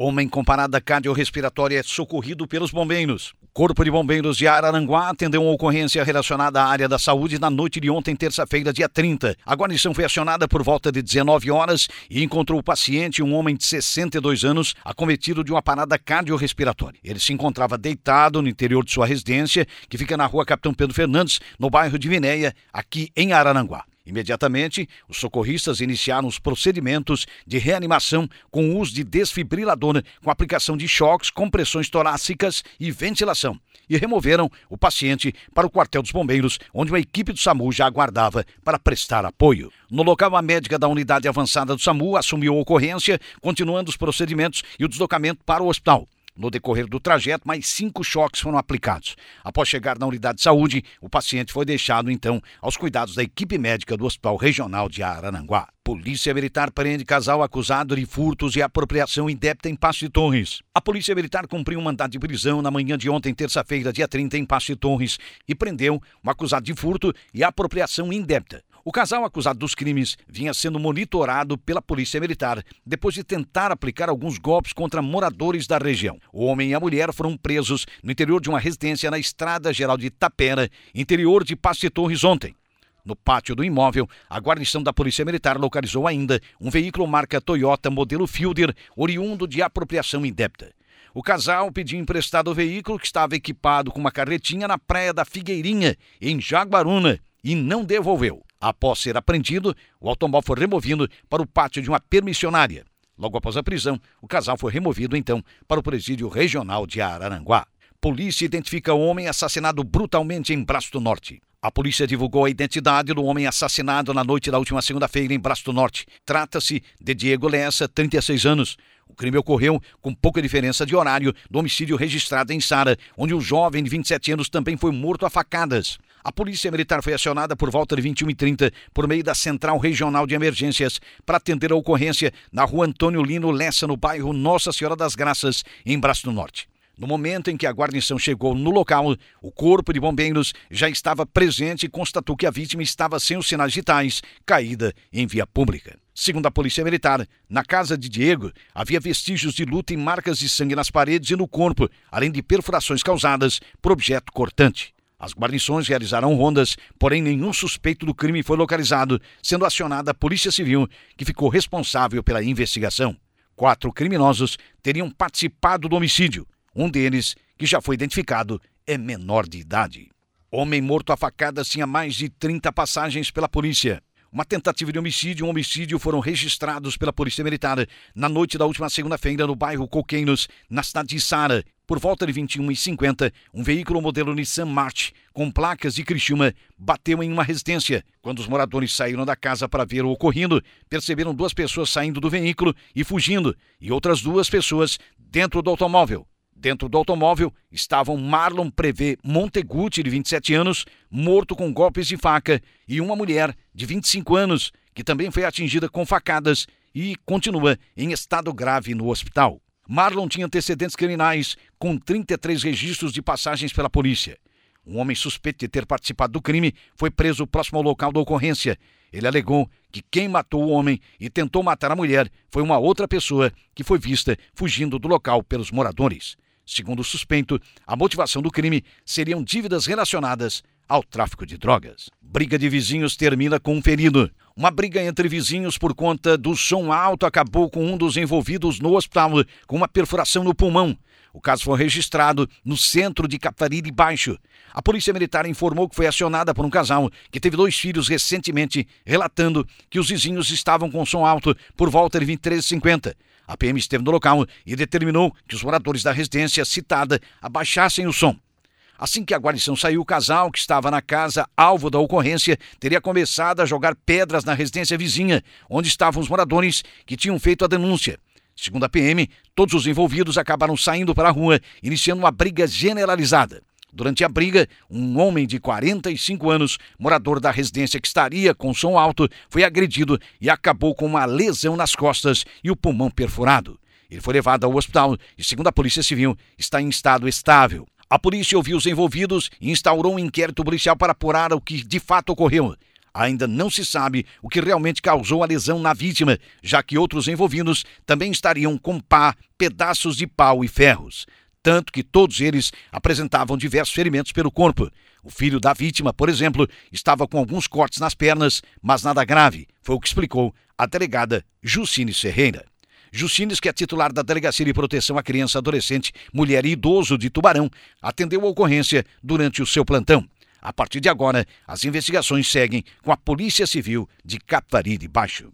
Homem com parada cardiorrespiratória é socorrido pelos bombeiros. O Corpo de Bombeiros de Araranguá atendeu uma ocorrência relacionada à área da saúde na noite de ontem, terça-feira, dia 30. A guarnição foi acionada por volta de 19 horas e encontrou o paciente, um homem de 62 anos, acometido de uma parada cardiorrespiratória. Ele se encontrava deitado no interior de sua residência, que fica na rua Capitão Pedro Fernandes, no bairro de Vinéia, aqui em Araranguá. Imediatamente, os socorristas iniciaram os procedimentos de reanimação com o uso de desfibrilador, com aplicação de choques, compressões torácicas e ventilação, e removeram o paciente para o quartel dos bombeiros, onde uma equipe do SAMU já aguardava para prestar apoio. No local, a médica da unidade avançada do SAMU assumiu a ocorrência, continuando os procedimentos e o deslocamento para o hospital. No decorrer do trajeto, mais cinco choques foram aplicados. Após chegar na unidade de saúde, o paciente foi deixado, então, aos cuidados da equipe médica do Hospital Regional de Araranguá. Polícia Militar prende casal acusado de furtos e apropriação indébita em Passo de Torres. A Polícia Militar cumpriu um mandado de prisão na manhã de ontem, terça-feira, dia 30, em Passo de Torres, e prendeu um acusado de furto e apropriação indébita. O casal acusado dos crimes vinha sendo monitorado pela Polícia Militar depois de tentar aplicar alguns golpes contra moradores da região. O homem e a mulher foram presos no interior de uma residência na Estrada Geral de Itapera, interior de Passo de Torres, ontem. No pátio do imóvel, a guarnição da Polícia Militar localizou ainda um veículo marca Toyota modelo Fielder, oriundo de apropriação indébita. O casal pediu emprestado o veículo que estava equipado com uma carretinha na praia da Figueirinha, em Jaguaruna, e não devolveu. Após ser apreendido, o automóvel foi removido para o pátio de uma permissionária. Logo após a prisão, o casal foi removido então para o presídio regional de Araranguá. Polícia identifica o homem assassinado brutalmente em Braço do Norte. A polícia divulgou a identidade do homem assassinado na noite da última segunda-feira em Braço do Norte. Trata-se de Diego Lessa, 36 anos. O crime ocorreu com pouca diferença de horário do homicídio registrado em Sara, onde um jovem de 27 anos também foi morto a facadas. A Polícia Militar foi acionada por volta de 21h30 por meio da Central Regional de Emergências para atender a ocorrência na rua Antônio Lino Lessa, no bairro Nossa Senhora das Graças, em Braço do Norte. No momento em que a guarnição chegou no local, o corpo de bombeiros já estava presente e constatou que a vítima estava sem os sinais vitais, caída em via pública. Segundo a Polícia Militar, na casa de Diego havia vestígios de luta e marcas de sangue nas paredes e no corpo, além de perfurações causadas por objeto cortante. As guarnições realizaram rondas, porém nenhum suspeito do crime foi localizado, sendo acionada a Polícia Civil, que ficou responsável pela investigação. Quatro criminosos teriam participado do homicídio. Um deles, que já foi identificado, é menor de idade. Homem morto a facadas tinha mais de 30 passagens pela polícia. Uma tentativa de homicídio e um homicídio foram registrados pela Polícia Militar na noite da última segunda-feira no bairro Coqueiros, na cidade de Sara, por volta de 21h50, um veículo modelo Nissan March, com placas de Criciúma, bateu em uma residência. Quando os moradores saíram da casa para ver o ocorrido, perceberam duas pessoas saindo do veículo e fugindo, e outras duas pessoas dentro do automóvel. Dentro do automóvel estavam Marlon Prevê Monteguti, de 27 anos, morto com golpes de faca, e uma mulher de 25 anos, que também foi atingida com facadas e continua em estado grave no hospital. Marlon tinha antecedentes criminais, com 33 registros de passagens pela polícia. Um homem suspeito de ter participado do crime foi preso próximo ao local da ocorrência. Ele alegou que quem matou o homem e tentou matar a mulher foi uma outra pessoa que foi vista fugindo do local pelos moradores. Segundo o suspeito, a motivação do crime seriam dívidas relacionadas ao tráfico de drogas. Briga de vizinhos termina com um ferido. Uma briga entre vizinhos por conta do som alto acabou com um dos envolvidos no hospital com uma perfuração no pulmão. O caso foi registrado no centro de Catarina Baixo. A Polícia Militar informou que foi acionada por um casal que teve dois filhos recentemente, relatando que os vizinhos estavam com som alto por volta de 23h50. A PM esteve no local e determinou que os moradores da residência citada abaixassem o som. Assim que a guarnição saiu, o casal que estava na casa alvo da ocorrência teria começado a jogar pedras na residência vizinha, onde estavam os moradores que tinham feito a denúncia. Segundo a PM, todos os envolvidos acabaram saindo para a rua, iniciando uma briga generalizada. Durante a briga, um homem de 45 anos, morador da residência que estaria com som alto, foi agredido e acabou com uma lesão nas costas e o pulmão perfurado. Ele foi levado ao hospital e, segundo a Polícia Civil, está em estado estável. A polícia ouviu os envolvidos e instaurou um inquérito policial para apurar o que de fato ocorreu. Ainda não se sabe o que realmente causou a lesão na vítima, já que outros envolvidos também estariam com pá, pedaços de pau e ferros. Tanto que todos eles apresentavam diversos ferimentos pelo corpo. O filho da vítima, por exemplo, estava com alguns cortes nas pernas, mas nada grave, foi o que explicou a delegada Jucine Ferreira. Justines, que é titular da Delegacia de Proteção à Criança, Adolescente, Mulher e Idoso de Tubarão, atendeu a ocorrência durante o seu plantão. A partir de agora, as investigações seguem com a Polícia Civil de Capivari de Baixo.